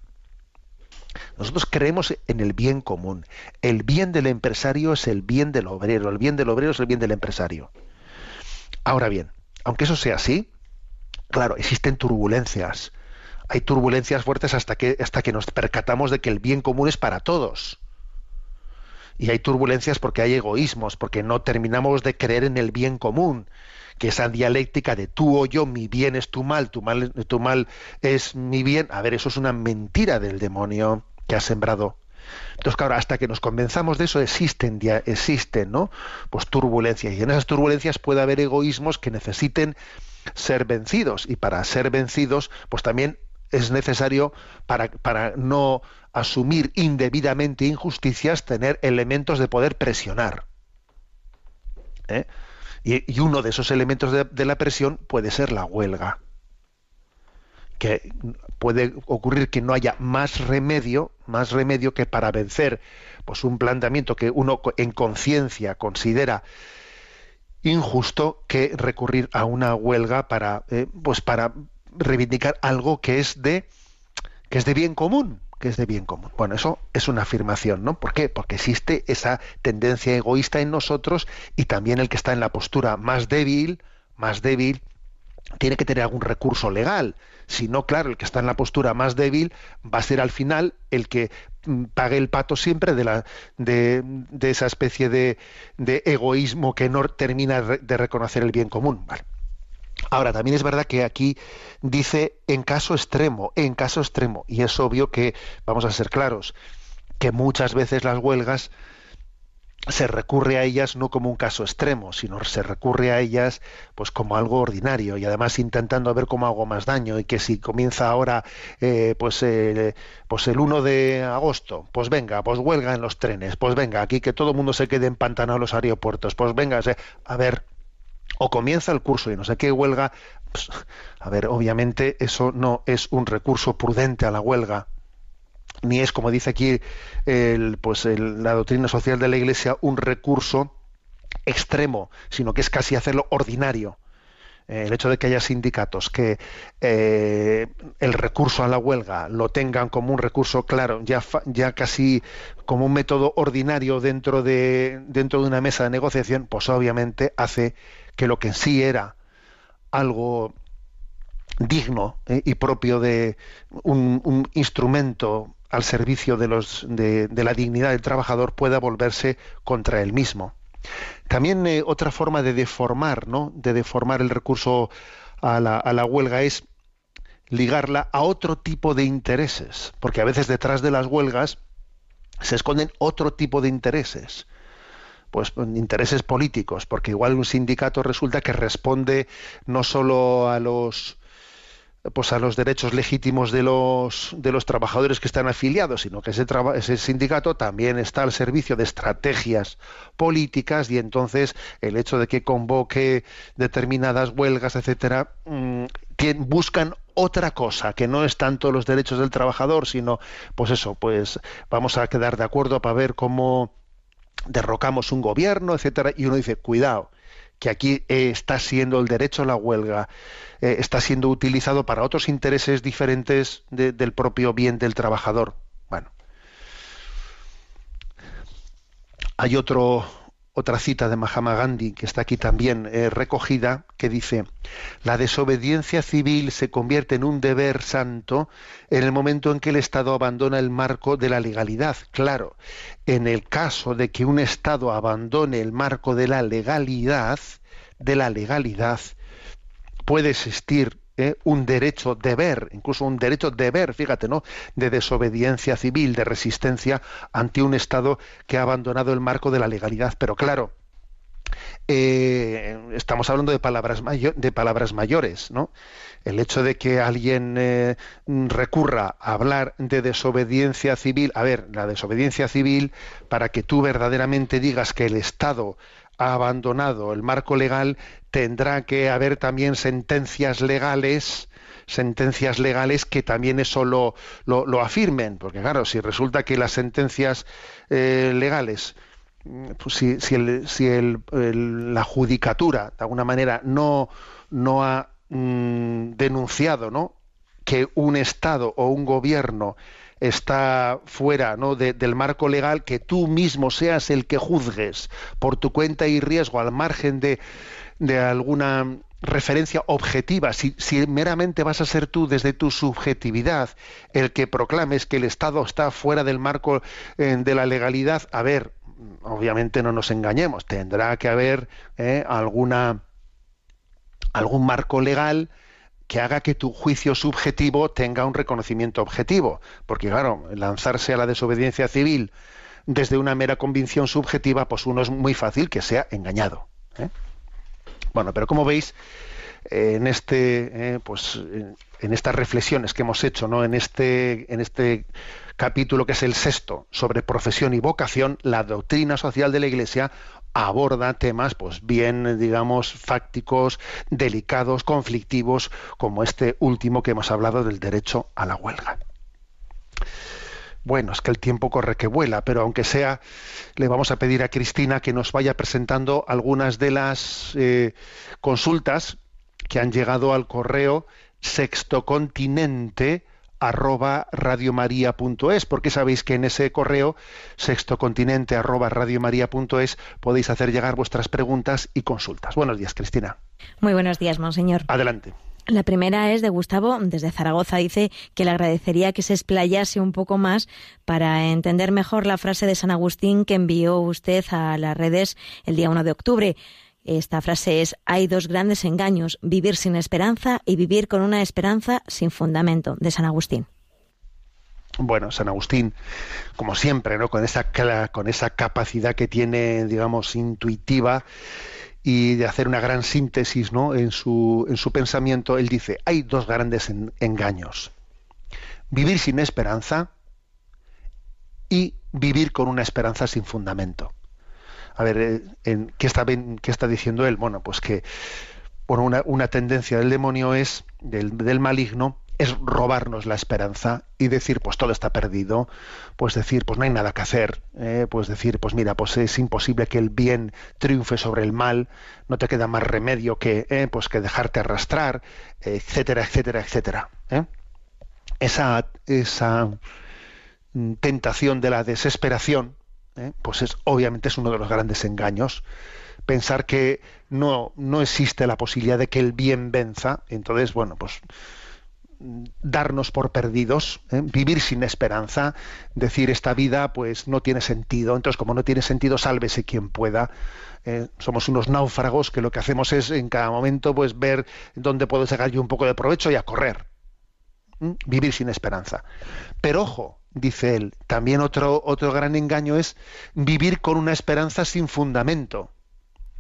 Nosotros creemos en el bien común. El bien del empresario es el bien del obrero, el bien del obrero es el bien del empresario. Ahora bien, aunque eso sea así, claro, existen turbulencias. Hay turbulencias fuertes hasta que, hasta que nos percatamos de que el bien común es para todos y hay turbulencias porque hay egoísmos, porque no terminamos de creer en el bien común, que esa dialéctica de tú o yo, mi bien es tu mal, tu mal, tu mal es mi bien, a ver, eso es una mentira del demonio que ha sembrado. Entonces, claro, hasta que nos convenzamos de eso, existen, existen, ¿no? Pues turbulencias. Y en esas turbulencias puede haber egoísmos que necesiten ser vencidos. Y para ser vencidos, pues también es necesario, para, para no asumir indebidamente injusticias, tener elementos de poder presionar. ¿eh? Y, uno de esos elementos de, la presión puede ser la huelga. Que puede ocurrir que no haya más remedio, más remedio que para vencer pues un planteamiento que uno en conciencia considera injusto que recurrir a una huelga para eh, pues para reivindicar algo que es de que es de bien común que es de bien común. Bueno, eso es una afirmación, ¿no? ¿Por qué? Porque existe esa tendencia egoísta en nosotros y también el que está en la postura más débil, más débil, tiene que tener algún recurso legal. Si no, claro, el que está en la postura más débil va a ser al final el que mm, pague el pato siempre de, la, de, de esa especie de, de, egoísmo que no termina de reconocer el bien común. Vale. Ahora, también es verdad que aquí dice en caso extremo, en caso extremo, y es obvio que, vamos a ser claros, que muchas veces las huelgas se recurre a ellas no como un caso extremo, sino se recurre a ellas pues como algo ordinario y además intentando ver cómo hago más daño y que si comienza ahora eh, pues, pues el 1 de agosto, pues venga, pues huelga en los trenes, pues venga, aquí que todo el mundo se quede empantanado en los aeropuertos, pues venga, a ver, o comienza el curso y no sé qué huelga, pues, a ver, obviamente eso no es un recurso prudente a la huelga, ni es, como dice aquí el, pues la doctrina social de la Iglesia, un recurso extremo, sino que es casi hacerlo ordinario. Eh, el hecho de que haya sindicatos que eh, el recurso a la huelga lo tengan como un recurso claro, ya, ya casi como un método ordinario dentro de, dentro de una mesa de negociación, pues obviamente hace que lo que en sí era algo digno eh, y propio de un, instrumento al servicio de, la dignidad del trabajador pueda volverse contra él mismo. También eh, otra forma de deformar, ¿no? de deformar el recurso a la, a la huelga es ligarla a otro tipo de intereses, porque a veces detrás de las huelgas se esconden otro tipo de intereses pues intereses políticos, porque igual un sindicato resulta que responde no solo a los pues a los derechos legítimos de los de los trabajadores que están afiliados, sino que ese, ese sindicato también está al servicio de estrategias políticas y entonces el hecho de que convoque determinadas huelgas, etcétera, mm, buscan otra cosa que no es tanto los derechos del trabajador, sino pues eso, pues vamos a quedar de acuerdo para ver cómo derrocamos un gobierno, etcétera, y uno dice, cuidado, que aquí eh, está siendo el derecho a la huelga, eh, está siendo utilizado para otros intereses diferentes del propio bien del trabajador. Bueno, hay otro, otra cita de Mahatma Gandhi que está aquí también eh, recogida que dice la desobediencia civil se convierte en un deber santo en el momento en que el Estado abandona el marco de la legalidad. Claro, en el caso de que un Estado abandone el marco de la legalidad, de la legalidad, puede existir ¿eh? un derecho deber, incluso un derecho deber, fíjate, ¿no? De desobediencia civil, de resistencia ante un Estado que ha abandonado el marco de la legalidad. Pero claro, eh, estamos hablando de palabras, de palabras mayores, ¿no? El hecho de que alguien eh, recurra a hablar de desobediencia civil, a ver, la desobediencia civil, para que tú verdaderamente digas que el Estado ha abandonado el marco legal, tendrá que haber también sentencias legales sentencias legales que también eso lo, lo, afirmen, porque claro, si resulta que las sentencias eh, legales, pues si, si, el, si la judicatura de alguna manera no, no ha mm, denunciado ¿no? que un Estado o un gobierno está fuera ¿no? del marco legal, que tú mismo seas el que juzgues por tu cuenta y riesgo al margen de, de alguna referencia objetiva, si, meramente vas a ser tú desde tu subjetividad el que proclames que el Estado está fuera del marco eh, de la legalidad, a ver, obviamente no nos engañemos, tendrá que haber eh, alguna algún marco legal que haga que tu juicio subjetivo tenga un reconocimiento objetivo. Porque, claro, lanzarse a la desobediencia civil desde una mera convicción subjetiva, pues uno es muy fácil que sea engañado. ¿eh? Bueno, pero como veis, en este, eh, pues, en estas reflexiones que hemos hecho, ¿no? En este, en este capítulo que es el sexto sobre profesión y vocación, la doctrina social de la Iglesia aborda temas pues bien digamos fácticos, delicados, conflictivos, como este último que hemos hablado del derecho a la huelga. Bueno, es que el tiempo corre que vuela, pero aunque sea, le vamos a pedir a Cristina que nos vaya presentando algunas de las eh, consultas que han llegado al correo sextocontinente arroba radiomaria.es, porque sabéis que en ese correo sextocontinente arroba radiomaria.es podéis hacer llegar vuestras preguntas y consultas. Buenos días, Cristina. Muy buenos días, monseñor. Adelante. La primera es de Gustavo, desde Zaragoza. Dice que le agradecería que se explayase un poco más para entender mejor la frase de San Agustín que envió usted a las redes el día 1 de octubre. Esta frase es, hay dos grandes engaños, vivir sin esperanza y vivir con una esperanza sin fundamento, de San Agustín. Bueno, San Agustín, como siempre, ¿no? con, esa, con esa capacidad que tiene, digamos, intuitiva y de hacer una gran síntesis ¿no? en, su, en su pensamiento, él dice, hay dos grandes engaños. Vivir sin esperanza y vivir con una esperanza sin fundamento. A ver, eh, en, ¿qué, está, ¿qué está diciendo él? Bueno, pues que por una, una tendencia del demonio es, del, del maligno, es robarnos la esperanza y decir pues todo está perdido pues decir pues no hay nada que hacer eh, pues decir pues mira pues es imposible que el bien triunfe sobre el mal no te queda más remedio que eh, pues que dejarte arrastrar etcétera etcétera etcétera esa esa mm, tentación de la desesperación ¿eh? pues es obviamente es uno de los grandes engaños pensar que no no existe la posibilidad de que el bien venza entonces bueno pues darnos por perdidos, ¿eh? vivir sin esperanza, decir esta vida pues no tiene sentido, entonces como no tiene sentido, sálvese quien pueda. ¿eh? somos unos náufragos que lo que hacemos es en cada momento pues ver dónde puedo sacar yo un poco de provecho y a correr. Vivir sin esperanza. Pero ojo, dice él, también otro, otro gran engaño es vivir con una esperanza sin fundamento.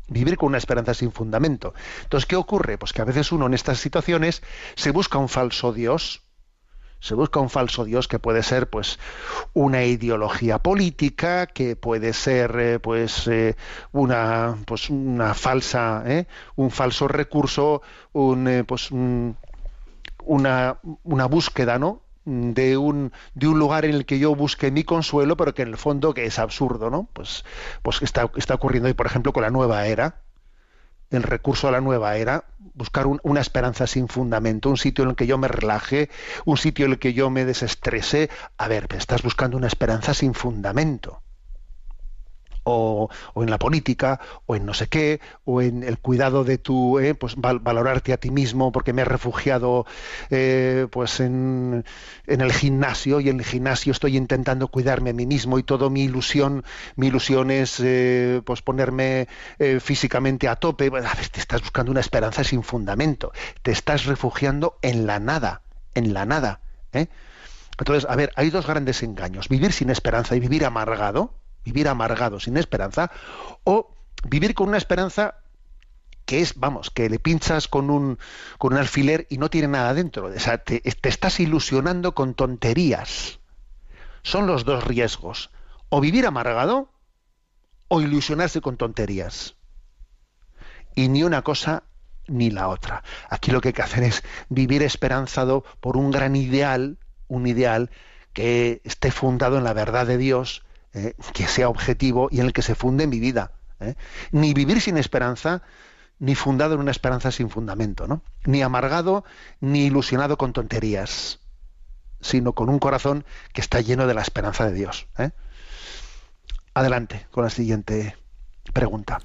Vivir con una esperanza sin fundamento. Entonces, ¿qué ocurre? Pues que a veces uno en estas situaciones se busca un falso Dios, se busca un falso Dios que puede ser pues una ideología política, que puede ser eh, pues eh, una pues una falsa, ¿eh? un falso recurso, un, pues una, una búsqueda, ¿no? De un, de un lugar en el que yo busque mi consuelo, pero que en el fondo que es absurdo, ¿no? Pues, pues está, está ocurriendo hoy, por ejemplo, con la nueva era. el recurso a la nueva era buscar una esperanza sin fundamento, un sitio en el que yo me relaje, un sitio en el que yo me desestrese. A ver, estás buscando una esperanza sin fundamento o, en la política, o en no sé qué, o en el cuidado de tu, eh, pues valorarte a ti mismo porque me he refugiado eh, pues en, en, el gimnasio y en el gimnasio estoy intentando cuidarme a mí mismo y todo mi ilusión, mi ilusión es eh, pues ponerme físicamente a tope. Te estás buscando una esperanza sin fundamento, te estás refugiando en la nada, en la nada. Entonces, a ver, hay dos grandes engaños, vivir sin esperanza y vivir amargado vivir amargado, sin esperanza, o vivir con una esperanza que es, vamos, que le pinchas con un, con un alfiler y no tiene nada dentro. O sea, te, te estás ilusionando con tonterías. Son los dos riesgos. O vivir amargado o ilusionarse con tonterías. Y ni una cosa ni la otra. Aquí lo que hay que hacer es vivir esperanzado por un gran ideal, un ideal que esté fundado en la verdad de Dios, eh, que sea objetivo y en el que se funde mi vida. ¿eh? Ni vivir sin esperanza, ni fundado en una esperanza sin fundamento, ¿no? Ni amargado, ni ilusionado con tonterías, sino con un corazón que está lleno de la esperanza de Dios. ¿eh? Adelante con la siguiente pregunta.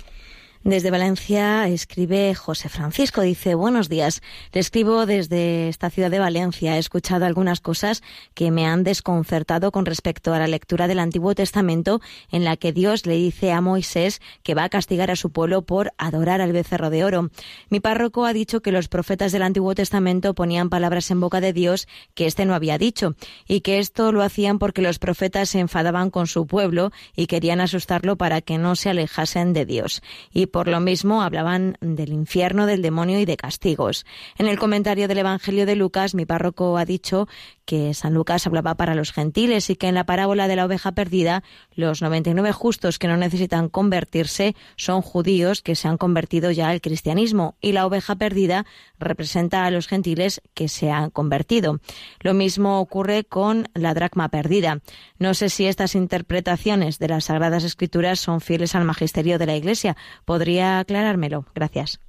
Desde Valencia escribe José Francisco, dice, buenos días, le escribo desde esta ciudad de Valencia. He escuchado algunas cosas que me han desconcertado con respecto a la lectura del Antiguo Testamento en la que Dios le dice a Moisés que va a castigar a su pueblo por adorar al becerro de oro. Mi párroco ha dicho que los profetas del Antiguo Testamento ponían palabras en boca de Dios que éste no había dicho y que esto lo hacían porque los profetas se enfadaban con su pueblo y querían asustarlo para que no se alejasen de Dios. Y por lo mismo hablaban del infierno, del demonio y de castigos. En el comentario del Evangelio de Lucas, mi párroco ha dicho que San Lucas hablaba para los gentiles y que en la parábola de la oveja perdida, los 99 justos que no necesitan convertirse son judíos que se han convertido ya al cristianismo y la oveja perdida representa a los gentiles que se han convertido. Lo mismo ocurre con la dracma perdida. No sé si estas interpretaciones de las Sagradas Escrituras son fieles al magisterio de la Iglesia. ¿Podría aclarármelo? Gracias.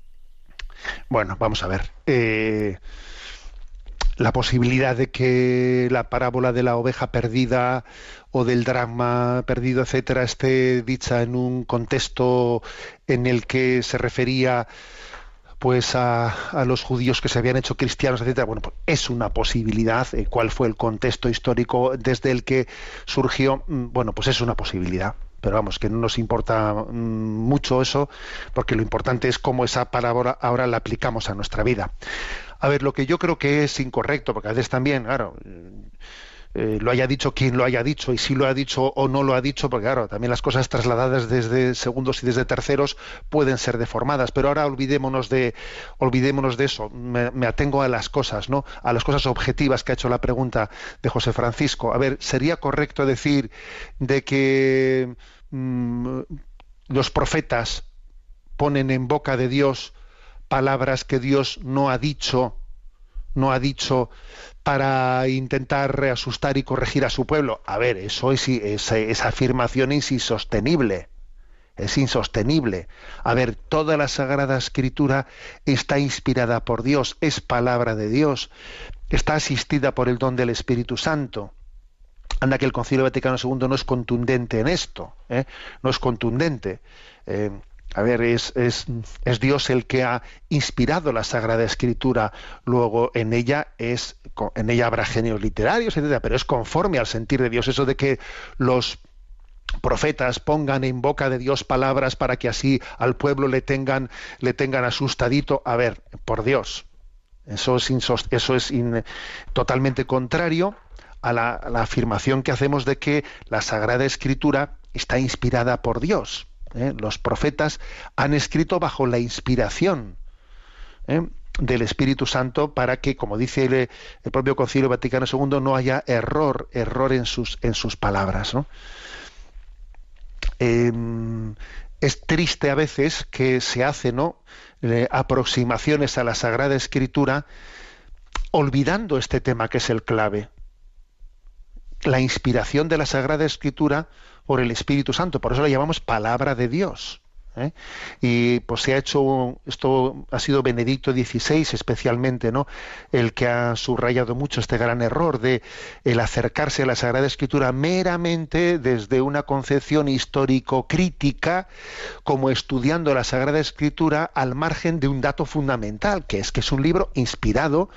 Bueno, vamos a ver. Eh, la posibilidad de que la parábola de la oveja perdida o del drama perdido, etcétera, esté dicha en un contexto en el que se refería pues a, los judíos que se habían hecho cristianos, etcétera. Bueno, pues es una posibilidad. Eh, ¿Cuál fue el contexto histórico desde el que surgió? Mm, bueno, pues es una posibilidad. Pero vamos, que no nos importa mm, mucho eso, porque lo importante es cómo esa parábola ahora la aplicamos a nuestra vida. A ver, lo que yo creo que es incorrecto, porque a veces también, claro, eh, lo haya dicho quien lo haya dicho y si lo ha dicho o no lo ha dicho, porque claro, también las cosas trasladadas desde segundos y desde terceros pueden ser deformadas, pero ahora olvidémonos de olvidémonos de eso, me, atengo a las cosas, ¿no? A las cosas objetivas que ha hecho la pregunta de José Francisco. A ver, sería correcto decir de que mm, los profetas ponen en boca de Dios palabras que Dios no ha dicho, no ha dicho para intentar reasustar y corregir a su pueblo. A ver, eso es, esa afirmación es insostenible. Es insostenible. A ver, toda la Sagrada Escritura está inspirada por Dios, es palabra de Dios, está asistida por el don del Espíritu Santo. Anda que el Concilio Vaticano II no es contundente en esto, ¿eh? no es contundente. Eh, a ver, es, es, es, Dios el que ha inspirado la Sagrada Escritura. Luego en ella es, en ella habrá genios literarios, etcétera, pero es conforme al sentir de Dios. Eso de que los profetas pongan en boca de Dios palabras para que así al pueblo le tengan, le tengan asustadito. A ver, por Dios. Eso es, eso es totalmente contrario a la, a la afirmación que hacemos de que la Sagrada Escritura está inspirada por Dios. ¿Eh? Los profetas han escrito bajo la inspiración ¿eh? del Espíritu Santo para que, como dice el, propio Concilio Vaticano II, no haya error, error en sus, en sus palabras. Em, es triste a veces que se hacen ¿no? aproximaciones a la Sagrada Escritura olvidando este tema que es el clave. La inspiración de la Sagrada Escritura por el Espíritu Santo. Por eso la llamamos palabra de Dios. ¿eh? Y pues se ha hecho, esto ha sido Benedicto XVI especialmente, ¿no? El que ha subrayado mucho este gran error de el acercarse a la Sagrada Escritura meramente desde una concepción histórico-crítica, como estudiando la Sagrada Escritura al margen de un dato fundamental, que es que es un libro inspirado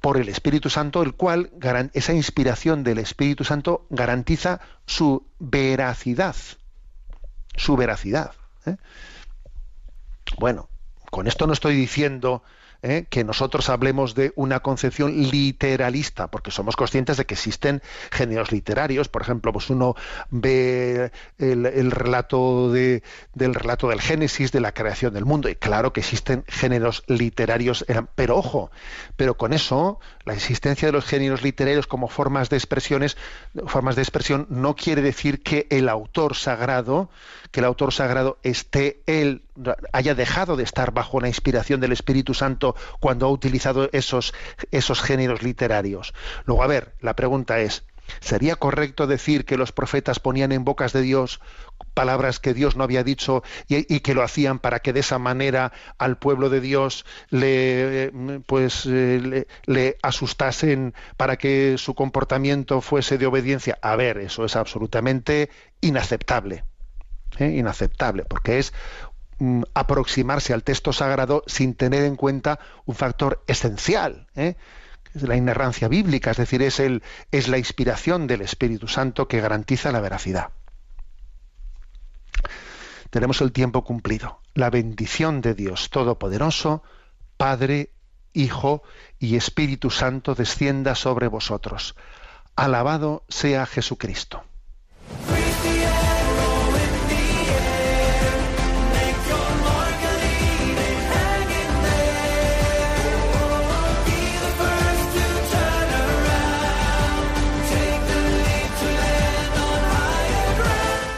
por el Espíritu Santo, el cual esa inspiración del Espíritu Santo garantiza su veracidad, su veracidad. ¿eh? Bueno, con esto no estoy diciendo ¿eh? que nosotros hablemos de una concepción literalista, porque somos conscientes de que existen géneros literarios. Por ejemplo, pues uno ve el, relato de, del relato del Génesis, de la creación del mundo, y claro que existen géneros literarios, eh, pero ojo, pero con eso, la existencia de los géneros literarios como formas de expresiones, formas de expresión, no quiere decir que el autor sagrado, que el autor sagrado esté él haya dejado de estar bajo la inspiración del Espíritu Santo cuando ha utilizado esos, esos géneros literarios. Luego, a ver, la pregunta es, ¿sería correcto decir que los profetas ponían en bocas de Dios palabras que Dios no había dicho y, que lo hacían para que de esa manera al pueblo de Dios le pues le, le, asustasen para que su comportamiento fuese de obediencia. A ver, eso es absolutamente inaceptable. ¿eh? inaceptable, porque es Mm, aproximarse al texto sagrado sin tener en cuenta un factor esencial, ¿eh? la inerrancia bíblica, es decir, es, el, es la inspiración del Espíritu Santo que garantiza la veracidad. Tenemos el tiempo cumplido. La bendición de Dios Todopoderoso, Padre, Hijo y Espíritu Santo descienda sobre vosotros. Alabado sea Jesucristo.